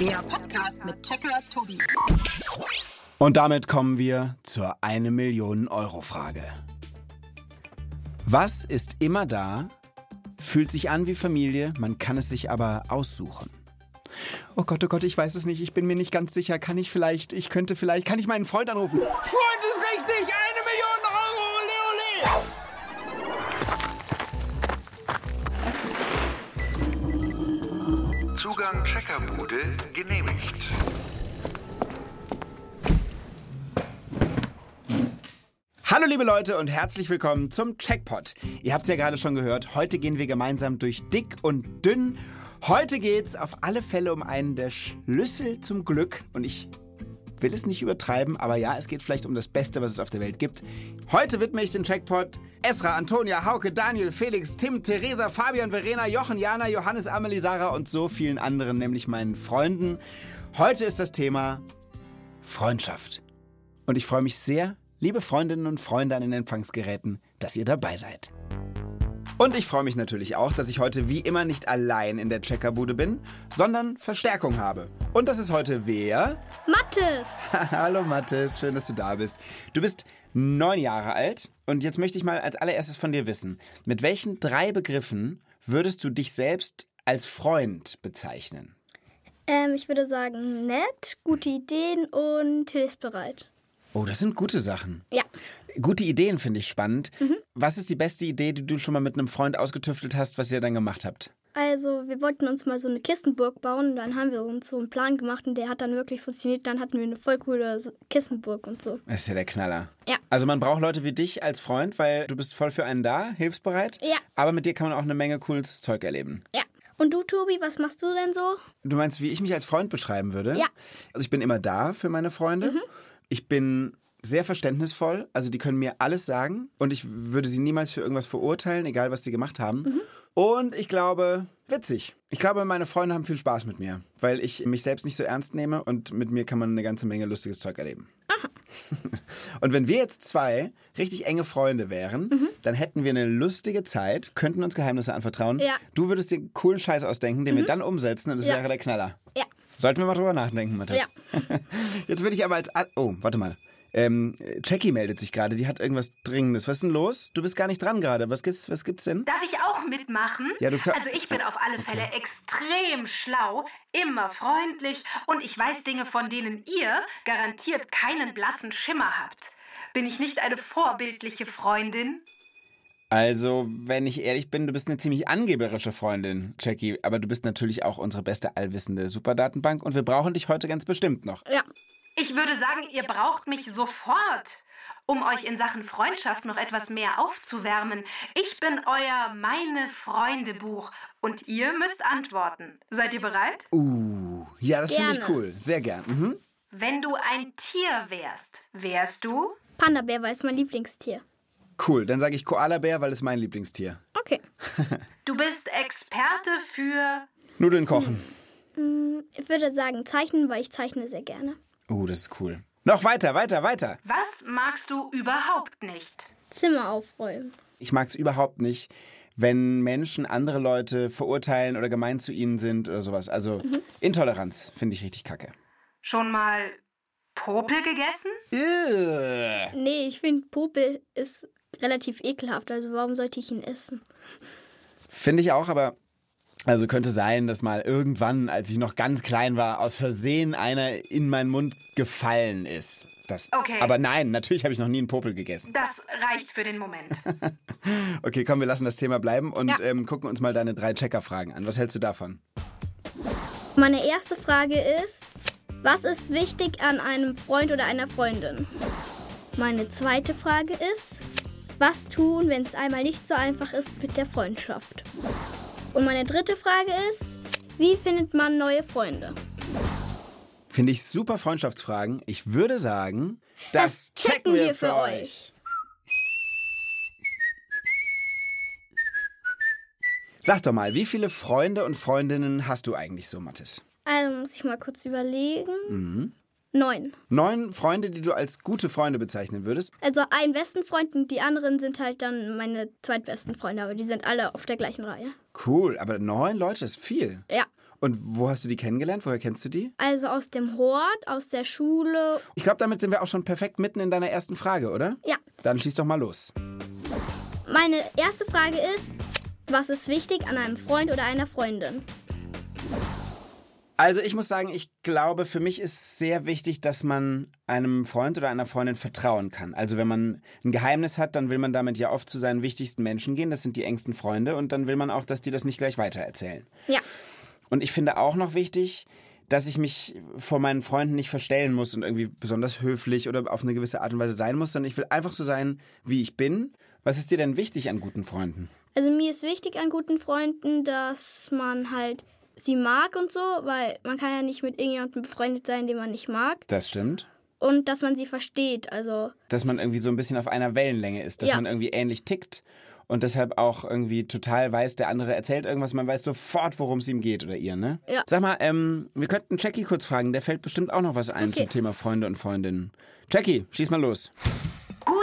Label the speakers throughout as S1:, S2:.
S1: Der Podcast mit Checker Tobi.
S2: Und damit kommen wir zur 1 Million Euro Frage. Was ist immer da, fühlt sich an wie Familie, man kann es sich aber aussuchen? Oh Gott, oh Gott, ich weiß es nicht, ich bin mir nicht ganz sicher. Kann ich vielleicht, ich könnte vielleicht, kann ich meinen Freund anrufen? Freund ist richtig,
S3: Zugang Checkerbude genehmigt.
S2: Hallo liebe Leute und herzlich willkommen zum Checkpot. Ihr habt es ja gerade schon gehört, heute gehen wir gemeinsam durch dick und dünn. Heute geht's auf alle Fälle um einen der Schlüssel zum Glück und ich will es nicht übertreiben, aber ja, es geht vielleicht um das Beste, was es auf der Welt gibt. Heute widme ich den Checkpot Esra, Antonia, Hauke, Daniel, Felix, Tim, Theresa, Fabian, Verena, Jochen, Jana, Johannes, Amelie, Sarah und so vielen anderen, nämlich meinen Freunden. Heute ist das Thema Freundschaft. Und ich freue mich sehr, liebe Freundinnen und Freunde an den Empfangsgeräten, dass ihr dabei seid. Und ich freue mich natürlich auch, dass ich heute wie immer nicht allein in der Checkerbude bin, sondern Verstärkung habe. Und das ist heute wer?
S4: Mathis!
S2: Hallo Mathis, schön, dass du da bist. Du bist neun Jahre alt und jetzt möchte ich mal als allererstes von dir wissen, mit welchen drei Begriffen würdest du dich selbst als Freund bezeichnen?
S4: Ähm, ich würde sagen, nett, gute Ideen und hilfsbereit.
S2: Oh, das sind gute Sachen.
S4: Ja.
S2: Gute Ideen finde ich spannend. Was ist die beste Idee, die du schon mal mit einem Freund ausgetüftelt hast, was ihr dann gemacht habt?
S4: Also, wir wollten uns mal so eine Kistenburg bauen und dann haben wir uns so einen Plan gemacht und der hat dann wirklich funktioniert. Dann hatten wir eine voll coole Kistenburg und so.
S2: Das ist ja der Knaller.
S4: Ja.
S2: Also man braucht Leute wie dich als Freund, weil du bist voll für einen da, hilfsbereit.
S4: Ja.
S2: Aber mit dir kann man auch eine Menge cooles Zeug erleben.
S4: Ja. Und du, Tobi, was machst du denn so?
S2: Du meinst, wie ich mich als Freund beschreiben würde?
S4: Ja.
S2: Also ich bin immer da für meine Freunde. Ich bin sehr verständnisvoll. Also die können mir alles sagen und ich würde sie niemals für irgendwas verurteilen, egal was sie gemacht haben. Und ich glaube, witzig. Ich glaube, meine Freunde haben viel Spaß mit mir, weil ich mich selbst nicht so ernst nehme und mit mir kann man eine ganze Menge lustiges Zeug erleben. Und wenn wir jetzt zwei richtig enge Freunde wären, dann hätten wir eine lustige Zeit, könnten uns Geheimnisse anvertrauen.
S4: Ja.
S2: Du würdest dir coolen Scheiß ausdenken, den wir dann umsetzen und es
S4: Ja.
S2: wäre der Knaller.
S4: Ja.
S2: Sollten wir mal drüber nachdenken, Matthias.
S4: Ja.
S2: Jetzt würde ich aber als... Oh, warte mal. Ähm, Jackie meldet sich gerade, die hat irgendwas Dringendes. Was ist denn los? Du bist gar nicht dran gerade. Was gibt's, was gibt's denn?
S5: Darf ich auch mitmachen?
S2: Ja, du
S5: also ich bin auf alle Fälle extrem schlau, immer freundlich und ich weiß Dinge, von denen ihr garantiert keinen blassen Schimmer habt. Bin ich nicht eine vorbildliche Freundin?
S2: Also, wenn ich ehrlich bin, du bist eine ziemlich angeberische Freundin, Jackie. Aber du bist natürlich auch unsere beste allwissende Superdatenbank und wir brauchen dich heute ganz bestimmt noch.
S4: Ja.
S5: Ich würde sagen, ihr braucht mich sofort, um euch in Sachen Freundschaft noch etwas mehr aufzuwärmen. Ich bin euer Meine Freunde Buch und ihr müsst antworten. Seid ihr bereit?
S2: Uh, ja, das finde ich cool. Sehr gern. Mhm.
S5: Wenn du ein Tier wärst, wärst du?
S4: Panda-Bär war jetzt mein Lieblingstier.
S2: Cool, dann sage ich Koalabär, weil es mein Lieblingstier.
S4: Okay.
S5: Du bist Experte für.
S2: Nudeln kochen.
S4: Ich würde sagen, zeichnen, weil ich zeichne sehr gerne.
S2: Uh, das ist cool. Noch weiter, weiter, weiter.
S5: Was magst du überhaupt nicht?
S4: Zimmer aufräumen.
S2: Ich mag es überhaupt nicht, wenn Menschen andere Leute verurteilen oder gemein zu ihnen sind oder sowas. Also Intoleranz finde ich richtig kacke.
S5: Schon mal Popel gegessen?
S2: Ugh.
S4: Nee, ich finde, Popel ist relativ ekelhaft. Also warum sollte ich ihn essen?
S2: Finde ich auch, aber also könnte sein, dass mal irgendwann, als ich noch ganz klein war, aus Versehen einer in meinen Mund gefallen ist. Das.
S5: Okay.
S2: Aber nein, natürlich habe ich noch nie einen Popel gegessen.
S5: Das reicht für den Moment.
S2: Okay, komm, wir lassen das Thema bleiben und
S4: Ja.
S2: ähm, gucken uns mal deine drei Checker-Fragen an. Was hältst du davon?
S4: Meine erste Frage ist, was ist wichtig an einem Freund oder einer Freundin? Meine zweite Frage ist, was tun, wenn es einmal nicht so einfach ist mit der Freundschaft? Und meine dritte Frage ist, wie findet man neue Freunde?
S2: Finde ich super Freundschaftsfragen. Ich würde sagen, das,
S4: Das checken wir für euch.
S2: Sag doch mal, wie viele Freunde und Freundinnen hast du eigentlich so, Mathis?
S4: Also muss ich mal kurz überlegen. Neun.
S2: Neun Freunde, die du als gute Freunde bezeichnen würdest?
S4: Also einen besten Freund und die anderen sind halt dann meine zweitbesten Freunde, aber die sind alle auf der gleichen Reihe.
S2: Cool, aber neun Leute ist viel.
S4: Ja.
S2: Und wo hast du die kennengelernt? Woher kennst du die?
S4: Also aus dem Hort, aus der Schule.
S2: Ich glaube, damit sind wir auch schon perfekt mitten in deiner ersten Frage, oder?
S4: Ja.
S2: Dann schieß doch mal los.
S4: Meine erste Frage ist, was ist wichtig an einem Freund oder einer Freundin?
S2: Also ich muss sagen, ich glaube, für mich ist sehr wichtig, dass man einem Freund oder einer Freundin vertrauen kann. Also wenn man ein Geheimnis hat, dann will man damit ja oft zu seinen wichtigsten Menschen gehen. Das sind die engsten Freunde. Und dann will man auch, dass die das nicht gleich weitererzählen.
S4: Ja.
S2: Und ich finde auch noch wichtig, dass ich mich vor meinen Freunden nicht verstellen muss und irgendwie besonders höflich oder auf eine gewisse Art und Weise sein muss, sondern ich will einfach so sein, wie ich bin. Was ist dir denn wichtig an guten Freunden?
S4: Also mir ist wichtig an guten Freunden, dass man halt sie mag und so, weil man kann ja nicht mit irgendjemandem befreundet sein, den man nicht mag.
S2: Das stimmt.
S4: Und dass man sie versteht. Also
S2: Dass man irgendwie so ein bisschen auf einer Wellenlänge ist, dass
S4: Ja.
S2: man irgendwie ähnlich tickt und deshalb auch irgendwie total weiß, der andere erzählt irgendwas, man weiß sofort, worum es ihm geht oder ihr, ne?
S4: Ja.
S2: Sag mal, ähm, wir könnten Jackie kurz fragen, der fällt bestimmt auch noch was ein
S4: Okay.
S2: zum Thema Freunde und Freundinnen. Jackie, schieß mal los.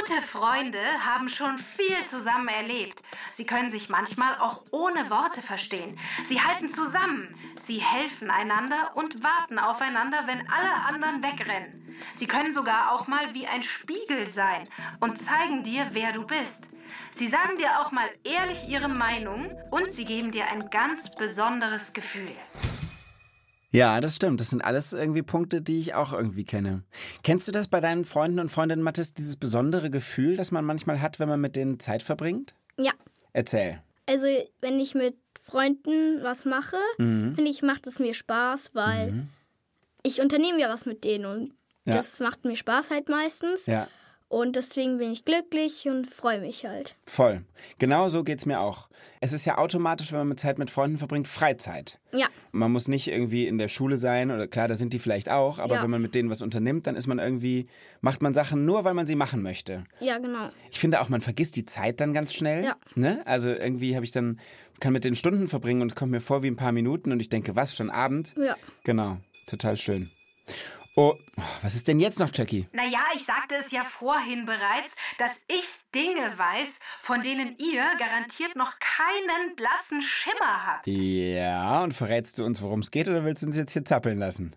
S5: Gute Freunde haben schon viel zusammen erlebt. Sie können sich manchmal auch ohne Worte verstehen. Sie halten zusammen. Sie helfen einander und warten aufeinander, wenn alle anderen wegrennen. Sie können sogar auch mal wie ein Spiegel sein und zeigen dir, wer du bist. Sie sagen dir auch mal ehrlich ihre Meinung und sie geben dir ein ganz besonderes Gefühl.
S2: Ja, das stimmt. Das sind alles irgendwie Punkte, die ich auch irgendwie kenne. Kennst du das bei deinen Freunden und Freundinnen, Mathis, dieses besondere Gefühl, das man manchmal hat, wenn man mit denen Zeit verbringt?
S4: ja.
S2: Erzähl.
S4: Also wenn ich mit Freunden was mache,
S2: Mhm.
S4: finde ich, macht es mir Spaß, weil ich unternehme ja was mit denen und
S2: Ja.
S4: das macht mir Spaß halt meistens.
S2: Ja,
S4: Und deswegen bin ich glücklich und freue mich halt.
S2: voll. Genau so geht's mir auch. Es ist ja automatisch, wenn man Zeit mit Freunden verbringt, Freizeit.
S4: Ja,
S2: Man muss nicht irgendwie in der Schule sein oder klar, da sind die vielleicht auch, aber
S4: Ja.
S2: wenn man mit denen was unternimmt, dann ist man irgendwie, macht man Sachen nur, weil man sie machen möchte.
S4: ja, genau.
S2: Ich finde auch, man vergisst die Zeit dann ganz schnell.
S4: Ja.
S2: Ne? Also irgendwie habe ich dann, kann mit den Stunden verbringen und es kommt mir vor wie ein paar Minuten und ich denke, was, schon Abend?
S4: Ja.
S2: Genau, total schön. Oh, was ist denn jetzt noch, Jackie?
S5: Naja, ich sagte es ja vorhin bereits, dass ich Dinge weiß, von denen ihr garantiert noch keinen blassen Schimmer habt.
S2: Ja, und verrätst du uns, worum es geht oder willst du uns jetzt hier zappeln lassen?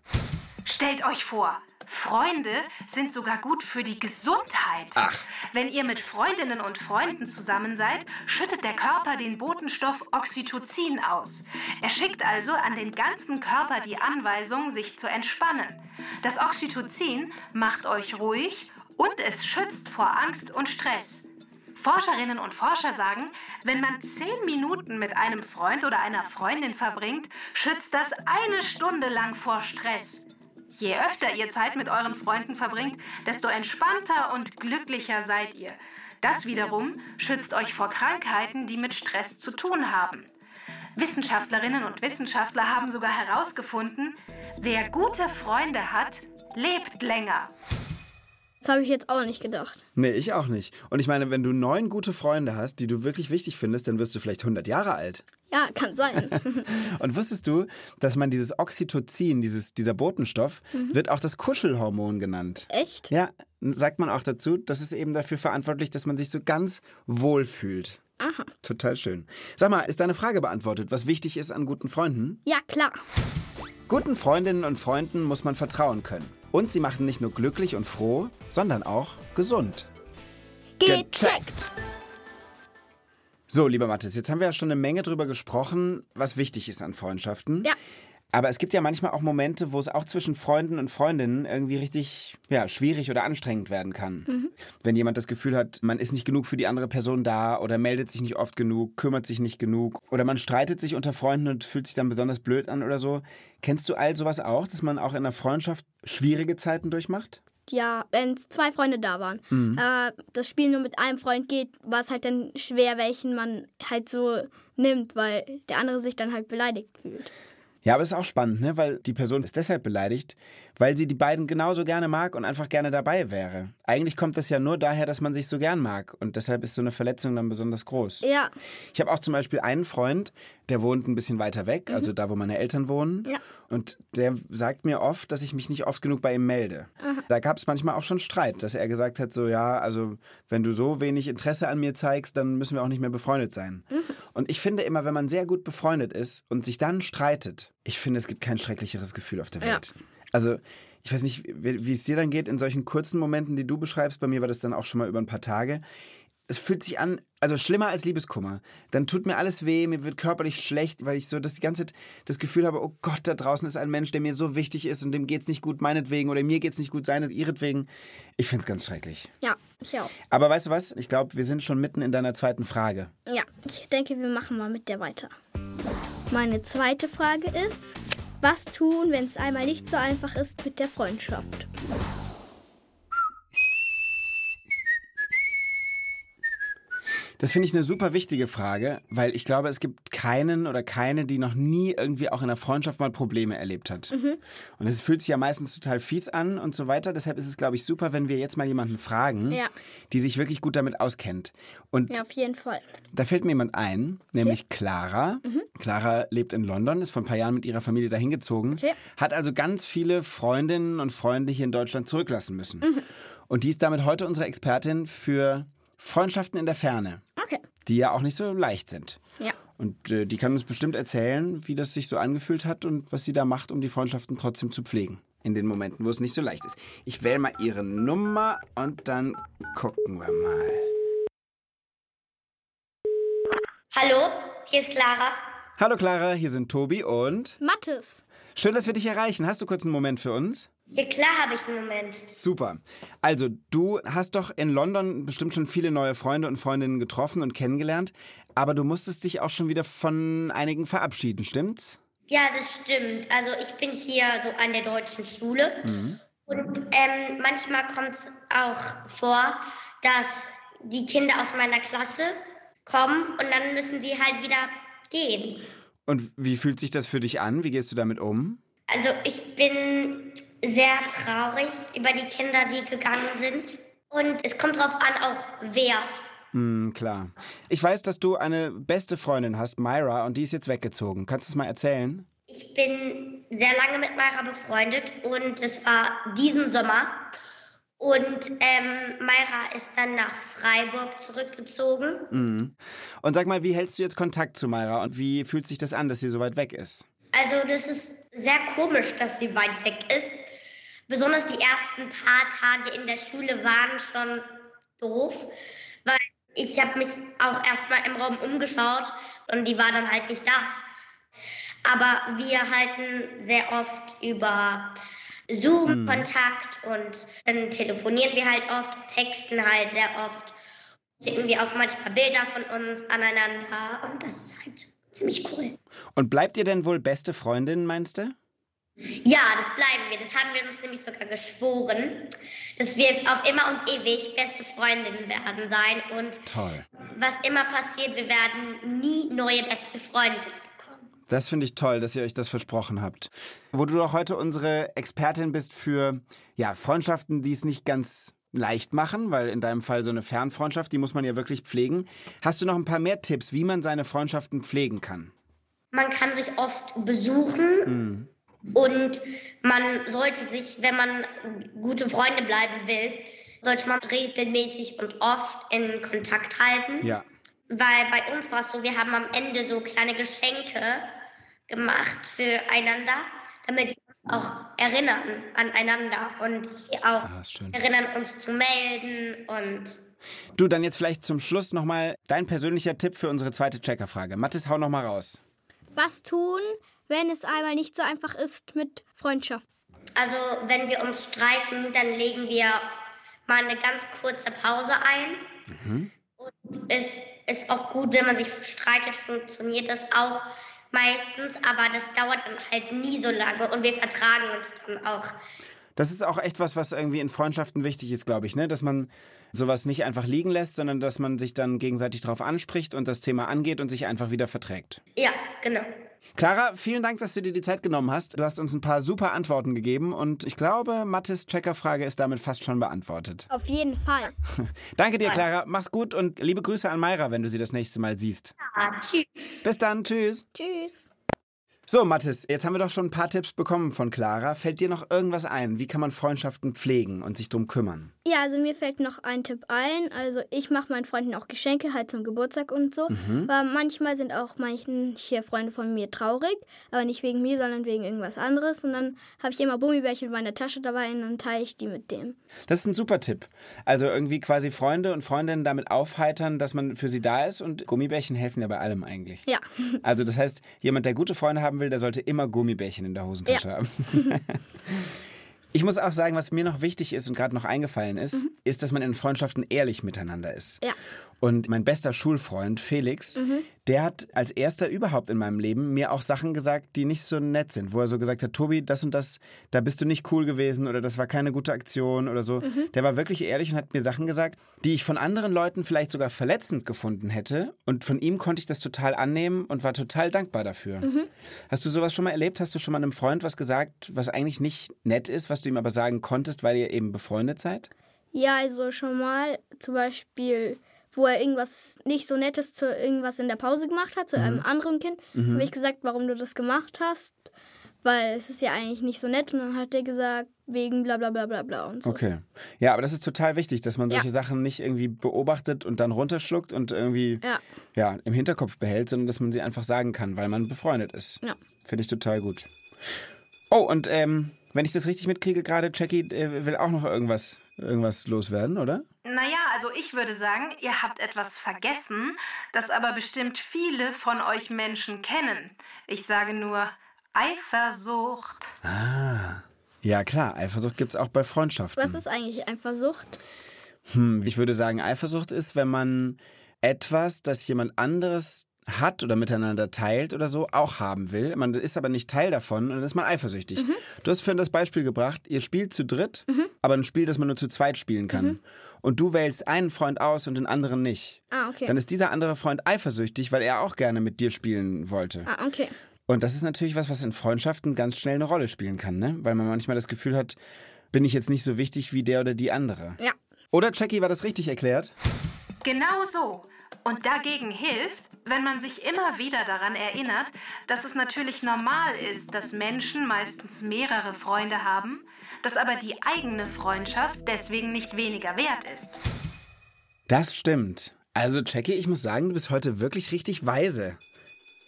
S5: Stellt euch vor, Freunde sind sogar gut für die Gesundheit.
S2: Ach.
S5: Wenn ihr mit Freundinnen und Freunden zusammen seid, schüttet der Körper den Botenstoff Oxytocin aus. Er schickt also an den ganzen Körper die Anweisung, sich zu entspannen. Das Oxytocin macht euch ruhig und es schützt vor Angst und Stress. Forscherinnen und Forscher sagen, wenn man zehn Minuten mit einem Freund oder einer Freundin verbringt, schützt das eine Stunde lang vor Stress. Je öfter ihr Zeit mit euren Freunden verbringt, desto entspannter und glücklicher seid ihr. Das wiederum schützt euch vor Krankheiten, die mit Stress zu tun haben. Wissenschaftlerinnen und Wissenschaftler haben sogar herausgefunden, wer gute Freunde hat, lebt länger.
S4: Das habe ich jetzt auch nicht gedacht.
S2: Nee, ich auch nicht. Und ich meine, wenn du neun gute Freunde hast, die du wirklich wichtig findest, dann wirst du vielleicht 100 Jahre alt.
S4: Ja, kann sein.
S2: Und wusstest du, dass man dieses Oxytocin, dieses, dieser Botenstoff, wird auch das Kuschelhormon genannt?
S4: Echt?
S2: Ja, sagt man auch dazu. Das ist eben dafür verantwortlich, dass man sich so ganz wohl fühlt.
S4: Aha.
S2: Total schön. Sag mal, ist deine Frage beantwortet, was wichtig ist an guten Freunden?
S4: Ja, klar.
S2: Guten Freundinnen und Freunden muss man vertrauen können. Und sie machen nicht nur glücklich und froh, sondern auch gesund.
S4: Gecheckt.
S2: So, lieber Mathis, jetzt haben wir ja schon eine Menge drüber gesprochen, was wichtig ist an Freundschaften.
S4: Ja.
S2: Aber es gibt ja manchmal auch Momente, wo es auch zwischen Freunden und Freundinnen irgendwie richtig ja, schwierig oder anstrengend werden kann. Wenn jemand das Gefühl hat, man ist nicht genug für die andere Person da oder meldet sich nicht oft genug, kümmert sich nicht genug oder man streitet sich unter Freunden und fühlt sich dann besonders blöd an oder so. Kennst du all sowas auch, dass man auch in einer Freundschaft schwierige Zeiten durchmacht?
S4: Ja, wenn zwei Freunde da waren.
S2: Mhm.
S4: Äh, das Spiel nur mit einem Freund geht, war es halt dann schwer, welchen man halt so nimmt, weil der andere sich dann halt beleidigt fühlt.
S2: Ja, aber es ist auch spannend, ne? weil die Person ist deshalb beleidigt, weil sie die beiden genauso gerne mag und einfach gerne dabei wäre. Eigentlich kommt das ja nur daher, dass man sich so gern mag und deshalb ist so eine Verletzung dann besonders groß.
S4: Ja.
S2: Ich habe auch zum Beispiel einen Freund, der wohnt ein bisschen weiter weg, also da, wo meine Eltern wohnen.
S4: Ja.
S2: Und der sagt mir oft, dass ich mich nicht oft genug bei ihm melde. Da gab es manchmal auch schon Streit, dass er gesagt hat, so ja, also wenn du so wenig Interesse an mir zeigst, dann müssen wir auch nicht mehr befreundet sein. Und ich finde immer, wenn man sehr gut befreundet ist und sich dann streitet, ich finde, es gibt kein schrecklicheres Gefühl auf der
S4: Ja.
S2: Also ich weiß nicht, wie, wie es dir dann geht in solchen kurzen Momenten, die du beschreibst. Bei mir war das dann auch schon mal über ein paar Tage. Es fühlt sich an, also schlimmer als Liebeskummer. Dann tut mir alles weh, mir wird körperlich schlecht, weil ich so das die ganze Zeit das Gefühl habe, oh Gott, da draußen ist ein Mensch, der mir so wichtig ist und dem geht's nicht gut meinetwegen oder mir geht's nicht gut seine ihretwegen. Ich find's ganz schrecklich.
S4: Ja, ich auch.
S2: Aber weißt du was? Ich glaube, wir sind schon mitten in deiner zweiten Frage.
S4: Ja, ich denke, wir machen mal mit der weiter. Meine zweite Frage ist, was tun, wenn es einmal nicht so einfach ist mit der Freundschaft?
S2: Das finde ich eine super wichtige Frage, weil ich glaube, es gibt keinen oder keine, die noch nie irgendwie auch in der Freundschaft mal Probleme erlebt hat. Und es fühlt sich ja meistens total fies an und so weiter. Deshalb ist es, glaube ich, super, wenn wir jetzt mal jemanden fragen,
S4: Ja.
S2: die sich wirklich gut damit auskennt. Und
S4: Ja, auf jeden Fall.
S2: da fällt mir jemand ein, nämlich Clara. Clara lebt in London, ist vor ein paar Jahren mit ihrer Familie dahin gezogen,
S4: Okay.
S2: hat also ganz viele Freundinnen und Freunde hier in Deutschland zurücklassen müssen. Und die ist damit heute unsere Expertin für Freundschaften in der Ferne
S4: Okay.
S2: Die ja auch nicht so leicht sind.
S4: Ja.
S2: Und äh, die kann uns bestimmt erzählen, wie das sich so angefühlt hat und was sie da macht, um die Freundschaften trotzdem zu pflegen. In den Momenten, wo es nicht so leicht ist. Ich wähle mal ihre Nummer und dann gucken wir mal.
S6: Hallo, hier ist Clara.
S2: Hallo Clara, hier sind Tobi und
S4: Mathis.
S2: schön, dass wir dich erreichen. Hast du kurz einen Moment für uns?
S6: Ja, klar habe ich einen Moment.
S2: Super. Also, du hast doch in London bestimmt schon viele neue Freunde und Freundinnen getroffen und kennengelernt, aber du musstest dich auch schon wieder von einigen verabschieden, stimmt's?
S6: Ja, das stimmt. Also ich bin hier so an der deutschen Schule. Und ähm, manchmal kommt es auch vor, dass die Kinder aus meiner Klasse kommen und dann müssen sie halt wieder gehen.
S2: Und wie fühlt sich das für dich an? Wie gehst du damit um?
S6: Also ich bin sehr traurig über die Kinder, die gegangen sind. Und es kommt drauf an, auch wer.
S2: Hm, klar. Ich weiß, dass du eine beste Freundin hast, Myra, und die ist jetzt weggezogen. Kannst du es mal erzählen?
S6: Ich bin sehr lange mit Mayra befreundet und es war diesen Sommer. Und ähm, Mayra ist dann nach Freiburg zurückgezogen.
S2: Mhm. Und sag mal, wie hältst du jetzt Kontakt zu Myra und wie fühlt sich das an, dass sie so weit weg ist?
S6: Also das ist sehr komisch, dass sie weit weg ist. Besonders die ersten paar Tage in der Schule waren schon doof, weil ich habe mich auch erstmal im Raum umgeschaut und die war dann halt nicht da. Aber wir halten sehr oft über Zoom Kontakt und dann telefonieren wir halt oft, texten halt sehr oft, schicken wir auch manchmal Bilder von uns aneinander und das ist halt ziemlich cool.
S2: Und bleibt ihr denn wohl beste Freundin, meinst du?
S6: Ja, das bleiben wir. Das haben wir uns nämlich sogar geschworen, dass wir auf immer und ewig beste Freundinnen werden sein. Und
S2: Toll.
S6: was immer passiert, wir werden nie neue beste Freundinnen bekommen.
S2: Das finde ich toll, dass ihr euch das versprochen habt. Wo du doch heute unsere Expertin bist für ja, Freundschaften, die es nicht ganz leicht machen, weil in deinem Fall so eine Fernfreundschaft, die muss man ja wirklich pflegen. Hast du noch ein paar mehr Tipps, wie man seine Freundschaften pflegen kann?
S6: Man kann sich oft besuchen und man sollte sich, wenn man gute Freunde bleiben will, sollte man regelmäßig und oft in Kontakt halten.
S2: Ja.
S6: Weil bei uns war es so, wir haben am Ende so kleine Geschenke gemacht füreinander, damit wir auch erinnern aneinander und dass wir auch
S2: Ah,
S6: erinnern, uns zu melden und
S2: Du, dann jetzt vielleicht zum Schluss nochmal dein persönlicher Tipp für unsere zweite Checkerfrage. Mathis, hau nochmal raus.
S4: Was tun, wenn es einmal nicht so einfach ist mit Freundschaft?
S6: also wenn wir uns streiten, dann legen wir mal eine ganz kurze Pause ein. Und es ist auch gut, wenn man sich streitet, funktioniert das auch meistens, aber das dauert dann halt nie so lange und wir vertragen uns dann auch.
S2: Das ist auch echt was, was irgendwie in Freundschaften wichtig ist, glaube ich, ne? Dass man sowas nicht einfach liegen lässt, sondern dass man sich dann gegenseitig darauf anspricht und das Thema angeht und sich einfach wieder verträgt.
S6: Ja, genau.
S2: Clara, vielen Dank, dass du dir die Zeit genommen hast. Du hast uns ein paar super Antworten gegeben und ich glaube, Mathis Checkerfrage ist damit fast schon beantwortet.
S4: Auf jeden Fall.
S2: Danke dir, Clara. Mach's gut und liebe Grüße an Mayra, wenn du sie das nächste Mal siehst.
S6: Ja, tschüss.
S2: Bis dann, tschüss.
S4: Tschüss.
S2: So, Mathis, jetzt haben wir doch schon ein paar Tipps bekommen von Clara. Fällt dir noch irgendwas ein? Wie kann man Freundschaften pflegen und sich drum kümmern?
S4: Ja, also mir fällt noch ein Tipp ein. Also ich mache meinen Freunden auch Geschenke halt zum Geburtstag und so. Weil manchmal sind auch manche Freunde von mir traurig, aber nicht wegen mir, sondern wegen irgendwas anderes. Und dann habe ich immer Gummibärchen in meiner Tasche dabei und dann teile ich die mit dem.
S2: Das ist ein super Tipp. Also irgendwie quasi Freunde und Freundinnen damit aufheitern, dass man für sie da ist und Gummibärchen helfen ja bei allem eigentlich.
S4: Ja.
S2: Also das heißt, jemand, der gute Freunde haben will, der sollte immer Gummibärchen in der Hosentasche haben. Ich muss auch sagen, was mir noch wichtig ist und gerade noch eingefallen ist, ist, dass man in Freundschaften ehrlich miteinander ist.
S4: Ja.
S2: Und mein bester Schulfreund Felix, der hat als erster überhaupt in meinem Leben mir auch Sachen gesagt, die nicht so nett sind, wo er so gesagt hat, Tobi, das und das, da bist du nicht cool gewesen oder das war keine gute Aktion oder so. Der war wirklich ehrlich und hat mir Sachen gesagt, die ich von anderen Leuten vielleicht sogar verletzend gefunden hätte. Und von ihm konnte ich das total annehmen und war total dankbar dafür. Hast du sowas schon mal erlebt? Hast du schon mal einem Freund was gesagt, was eigentlich nicht nett ist, was du ihm aber sagen konntest, weil ihr eben befreundet seid?
S4: Ja, also schon mal zum Beispiel, wo er irgendwas nicht so Nettes zu irgendwas in der Pause gemacht hat, zu einem anderen Kind, habe ich gesagt, warum du das gemacht hast, weil es ist ja eigentlich nicht so nett. Und dann hat er gesagt, wegen bla bla bla bla bla und so.
S2: Okay. Ja, aber das ist total wichtig, dass man
S4: Ja.
S2: solche Sachen nicht irgendwie beobachtet und dann runterschluckt und irgendwie
S4: Ja.
S2: ja, im Hinterkopf behält, sondern dass man sie einfach sagen kann, weil man befreundet ist.
S4: Ja.
S2: Finde ich total gut. Oh, und ähm, wenn ich das richtig mitkriege, gerade Jackie äh, will auch noch irgendwas, irgendwas loswerden, oder?
S5: Naja, also ich würde sagen, ihr habt etwas vergessen, das aber bestimmt viele von euch Menschen kennen. Ich sage nur Eifersucht.
S2: Ja, klar, Eifersucht gibt's auch bei Freundschaften.
S4: Was ist eigentlich Eifersucht?
S2: Hm, ich würde sagen, Eifersucht ist, wenn man etwas, das jemand anderes hat oder miteinander teilt oder so, auch haben will. Man ist aber nicht Teil davon und dann ist man eifersüchtig. Du hast vorhin das Beispiel gebracht, ihr spielt zu dritt, aber ein Spiel, das man nur zu zweit spielen kann. Und du wählst einen Freund aus und den anderen nicht.
S4: Ah, okay.
S2: Dann ist dieser andere Freund eifersüchtig, weil er auch gerne mit dir spielen wollte.
S4: Ah, okay.
S2: Und das ist natürlich was, was in Freundschaften ganz schnell eine Rolle spielen kann, ne? Weil man manchmal das Gefühl hat, bin ich jetzt nicht so wichtig wie der oder die andere.
S4: Ja.
S2: Oder, Jackie, war das richtig erklärt?
S5: Genau so. Und dagegen hilft, wenn man sich immer wieder daran erinnert, dass es natürlich normal ist, dass Menschen meistens mehrere Freunde haben, dass aber die eigene Freundschaft deswegen nicht weniger wert ist.
S2: Das stimmt. Also, Jackie, ich muss sagen, du bist heute wirklich richtig weise.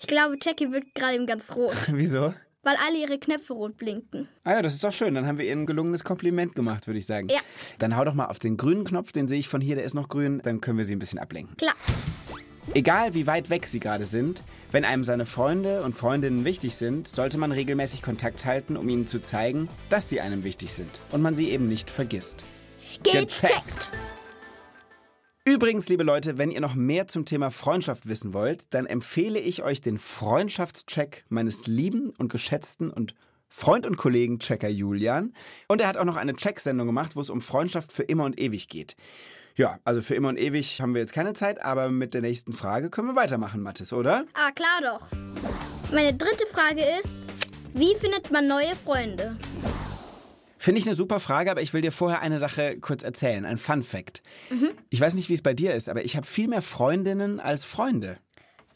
S4: Ich glaube, Jackie wird gerade eben ganz rot,
S2: Wieso?
S4: weil alle ihre Knöpfe rot blinken.
S2: Ah ja, das ist doch schön. Dann haben wir ihr ein gelungenes Kompliment gemacht, würde ich sagen.
S4: Ja.
S2: Dann hau doch mal auf den grünen Knopf, den sehe ich von hier, der ist noch grün. Dann können wir sie ein bisschen ablenken.
S4: Klar.
S2: Egal wie weit weg sie gerade sind, wenn einem seine Freunde und Freundinnen wichtig sind, sollte man regelmäßig Kontakt halten, um ihnen zu zeigen, dass sie einem wichtig sind und man sie eben nicht vergisst.
S4: Gecheckt.
S2: Übrigens, liebe Leute, wenn ihr noch mehr zum Thema Freundschaft wissen wollt, dann empfehle ich euch den Freundschaftscheck meines lieben und geschätzten und Freund und Kollegen Checker Julian. Und er hat auch noch eine Check-Sendung gemacht, wo es um Freundschaft für immer und ewig geht. Ja, also für immer und ewig haben wir jetzt keine Zeit, aber mit der nächsten Frage können wir weitermachen, Mathis, oder?
S4: Ah, klar doch. Meine dritte Frage ist, wie findet man neue Freunde?
S2: Finde ich eine super Frage, aber ich will dir vorher eine Sache kurz erzählen, ein Fun Fact. Ich weiß nicht, wie es bei dir ist, aber ich habe viel mehr Freundinnen als Freunde.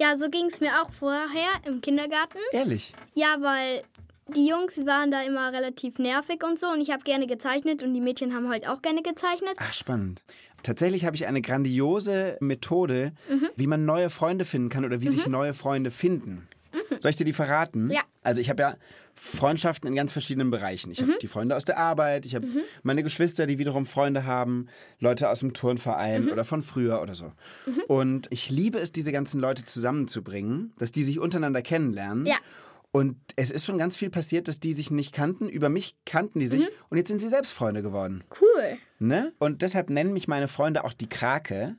S4: Ja, so ging es mir auch vorher im Kindergarten.
S2: Ehrlich.
S4: Ja, weil die Jungs waren da immer relativ nervig und so und ich habe gerne gezeichnet und die Mädchen haben halt auch gerne gezeichnet.
S2: Ach, spannend. Tatsächlich habe ich eine grandiose Methode, wie man neue Freunde finden kann oder wie sich neue Freunde finden. Soll ich dir die verraten?
S4: Ja.
S2: Also ich habe ja Freundschaften in ganz verschiedenen Bereichen. Ich habe die Freunde aus der Arbeit, ich habe meine Geschwister, die wiederum Freunde haben, Leute aus dem Turnverein oder von früher oder so. Und ich liebe es, diese ganzen Leute zusammenzubringen, dass die sich untereinander kennenlernen.
S4: Ja.
S2: Und es ist schon ganz viel passiert, dass die sich nicht kannten. Über mich kannten die sich und jetzt sind sie selbst Freunde geworden.
S4: Cool.
S2: Ne? Und deshalb nennen mich meine Freunde auch die Krake.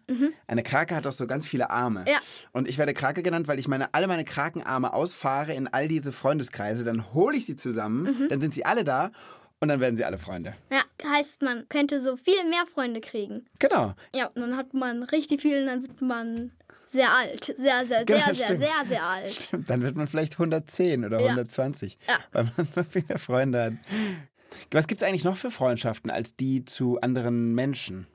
S2: Eine Krake hat doch so ganz viele Arme.
S4: Ja.
S2: Und ich werde Krake genannt, weil ich meine, alle meine Krakenarme ausfahre in all diese Freundeskreise. Dann hole ich sie zusammen, dann sind sie alle da und dann werden sie alle Freunde.
S4: Ja, heißt, man könnte so viel mehr Freunde kriegen.
S2: Genau.
S4: Ja, und dann hat man richtig viel und dann wird man sehr alt. Sehr, sehr,
S2: Genau,
S4: sehr, sehr, sehr, sehr alt.
S2: Stimmt, dann wird man vielleicht 110 oder
S4: Ja.
S2: 120,
S4: Ja.
S2: weil man so viele Freunde hat. Was gibt es eigentlich noch für Freundschaften als die zu anderen Menschen?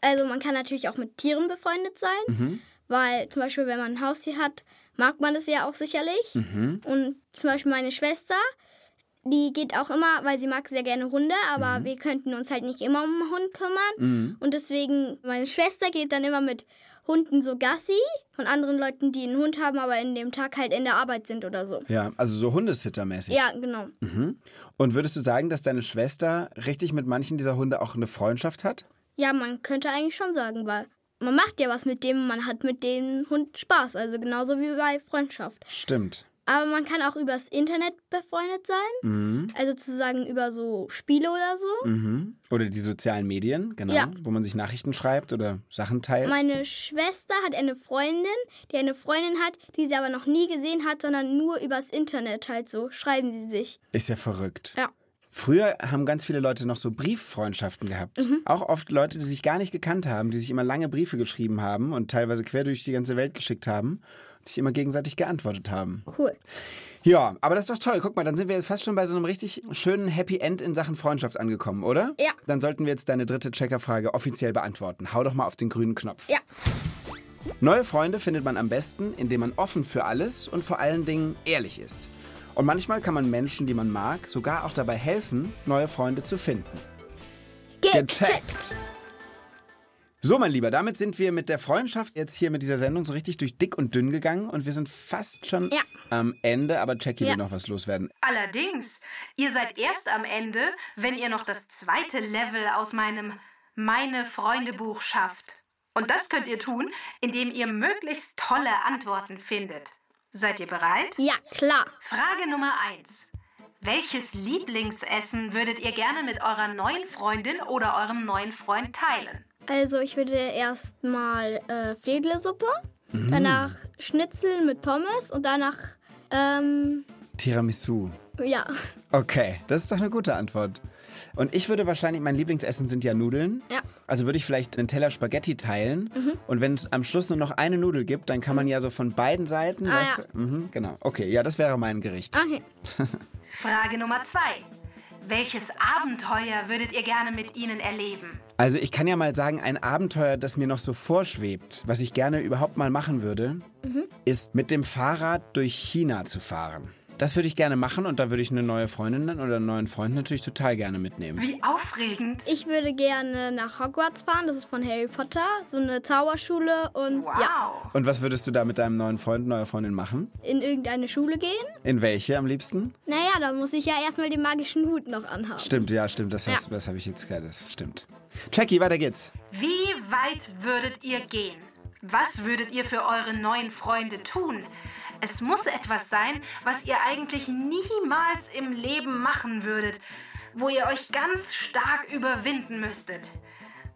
S4: Also man kann natürlich auch mit Tieren befreundet sein,
S2: Mhm.
S4: weil zum Beispiel, wenn man ein Haustier hat, mag man es ja auch sicherlich.
S2: Mhm.
S4: Und zum Beispiel meine Schwester, die geht auch immer, weil sie mag sehr gerne Hunde, aber
S2: Mhm.
S4: wir könnten uns halt nicht immer um einen Hund kümmern. Und deswegen, meine Schwester geht dann immer mit Hunden so Gassi von anderen Leuten, die einen Hund haben, aber in dem Tag halt in der Arbeit sind oder so.
S2: Ja, also so Hundesittermäßig.
S4: Ja, genau.
S2: Und würdest du sagen, dass deine Schwester richtig mit manchen dieser Hunde auch eine Freundschaft hat?
S4: Ja, man könnte eigentlich schon sagen, weil man macht ja was mit dem, man hat mit dem Hund Spaß, also genauso wie bei Freundschaft.
S2: Stimmt.
S4: Aber man kann auch übers Internet befreundet sein, also sozusagen über so Spiele oder so.
S2: Mhm. Oder die sozialen Medien, genau,
S4: Ja.
S2: wo man sich Nachrichten schreibt oder Sachen teilt.
S4: Meine Schwester hat eine Freundin, die eine Freundin hat, die sie aber noch nie gesehen hat, sondern nur übers Internet halt so schreiben sie sich.
S2: Ist ja verrückt.
S4: Ja.
S2: Früher haben ganz viele Leute noch so Brieffreundschaften gehabt.
S4: Mhm.
S2: Auch oft Leute, die sich gar nicht gekannt haben, die sich immer lange Briefe geschrieben haben und teilweise quer durch die ganze Welt geschickt haben und sich immer gegenseitig geantwortet haben.
S4: Cool.
S2: Ja, aber das ist doch toll. Guck mal, dann sind wir jetzt fast schon bei so einem richtig schönen Happy End in Sachen Freundschaft angekommen, oder?
S4: Ja.
S2: Dann sollten wir jetzt deine dritte Checkerfrage offiziell beantworten. Hau doch mal auf den grünen Knopf.
S4: Ja.
S2: Neue Freunde findet man am besten, indem man offen für alles und vor allen Dingen ehrlich ist. Und manchmal kann man Menschen, die man mag, sogar auch dabei helfen, neue Freunde zu finden. Gecheckt. So, mein Lieber, damit sind wir mit der Freundschaft jetzt hier mit dieser Sendung so richtig durch dick und dünn gegangen und wir sind fast schon
S4: Ja.
S2: am Ende, aber Jackie
S4: Ja.
S2: will noch was loswerden.
S5: Allerdings, ihr seid erst am Ende, wenn ihr noch das zweite Level aus meinem Meine Freunde Buch schafft. Und das könnt ihr tun, indem ihr möglichst tolle Antworten findet. Seid ihr bereit?
S4: Ja, klar.
S5: Frage Nummer 1. Welches Lieblingsessen würdet ihr gerne mit eurer neuen Freundin oder eurem neuen Freund teilen?
S4: Also ich würde erstmal äh, Fledlesuppe, danach Schnitzel mit Pommes und danach, ähm,
S2: Tiramisu.
S4: ja.
S2: Okay, das ist doch eine gute Antwort. Und ich würde wahrscheinlich, mein Lieblingsessen sind ja Nudeln.
S4: Ja.
S2: Also würde ich vielleicht einen Teller Spaghetti teilen. Und wenn es am Schluss nur noch eine Nudel gibt, dann kann man ja so von beiden Seiten.
S4: Ah,
S2: weißt
S4: ja.
S2: du, mhm, genau. Okay, ja, das wäre mein Gericht.
S4: Okay.
S5: Frage Nummer 2. Welches Abenteuer würdet ihr gerne mit ihnen erleben?
S2: Also ich kann ja mal sagen, ein Abenteuer, das mir noch so vorschwebt, was ich gerne überhaupt mal machen würde, ist mit dem Fahrrad durch China zu fahren. Das würde ich gerne machen und da würde ich eine neue Freundin oder einen neuen Freund natürlich total gerne mitnehmen.
S5: Wie aufregend.
S4: Ich würde gerne nach Hogwarts fahren, das ist von Harry Potter, so eine Zauberschule und
S5: Wow.
S4: ja,
S2: Und was würdest du da mit deinem neuen Freund, neuer Freundin machen?
S4: in irgendeine Schule gehen.
S2: In welche am liebsten?
S4: Naja, da muss ich ja erstmal den magischen Hut noch anhaben.
S2: Stimmt, ja, stimmt. Das,
S4: Ja.
S2: das habe ich jetzt gehört. Das stimmt. Jackie, weiter geht's.
S5: Wie weit würdet ihr gehen? Was würdet ihr für eure neuen Freunde tun? Es muss etwas sein, was ihr eigentlich niemals im Leben machen würdet, wo ihr euch ganz stark überwinden müsstet.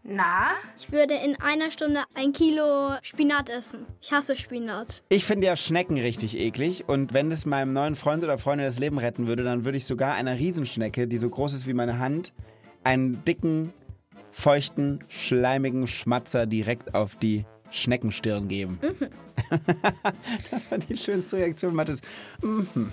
S5: Na,
S4: Ich würde in einer Stunde ein Kilo Spinat essen. Ich hasse Spinat.
S2: Ich finde ja Schnecken richtig eklig. Und wenn es meinem neuen Freund oder Freundin das Leben retten würde, dann würde ich sogar einer Riesenschnecke, die so groß ist wie meine Hand, einen dicken, feuchten, schleimigen Schmatzer direkt auf die Schneckenstirn geben. das war die schönste Reaktion, Mathis. Mhm.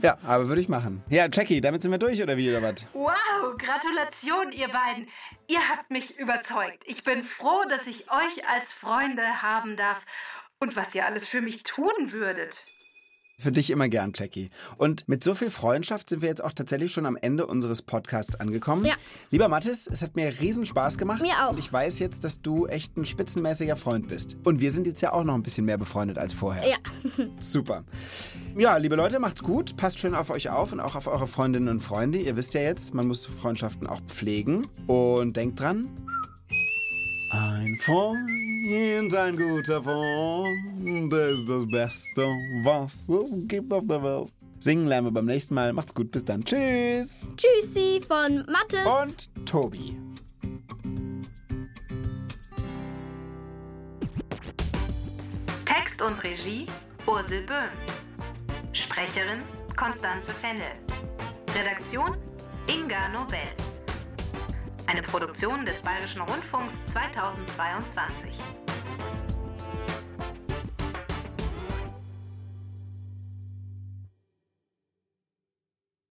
S2: Ja, aber würde ich machen. Ja, Jackie, damit sind wir durch oder wie oder was?
S5: wow, Gratulation ihr beiden. Ihr habt mich überzeugt. Ich bin froh, dass ich euch als Freunde haben darf und was ihr alles für mich tun würdet.
S2: Für dich immer gern, Jackie. Und mit so viel Freundschaft sind wir jetzt auch tatsächlich schon am Ende unseres Podcasts angekommen.
S4: Ja.
S2: Lieber Mathis, es hat mir riesen Spaß gemacht.
S4: Mir auch.
S2: Und ich weiß jetzt, dass du echt ein spitzenmäßiger Freund bist. Und wir sind jetzt ja auch noch ein bisschen mehr befreundet als vorher.
S4: Ja.
S2: Super. Ja, liebe Leute, macht's gut. Passt schön auf euch auf und auch auf eure Freundinnen und Freunde. Ihr wisst ja jetzt, man muss Freundschaften auch pflegen. Und denkt dran, ein Freund, ein guter Freund, das ist das Beste, was es gibt auf der Welt. Singen lernen wir beim nächsten Mal. Macht's gut, bis dann. Tschüss.
S4: Tschüssi von Mattes.
S2: Und Tobi.
S5: Text und Regie Ursel Böhm. Sprecherin Konstanze Fennel. Redaktion Inga Nobel. Eine Produktion des Bayerischen Rundfunks 2022.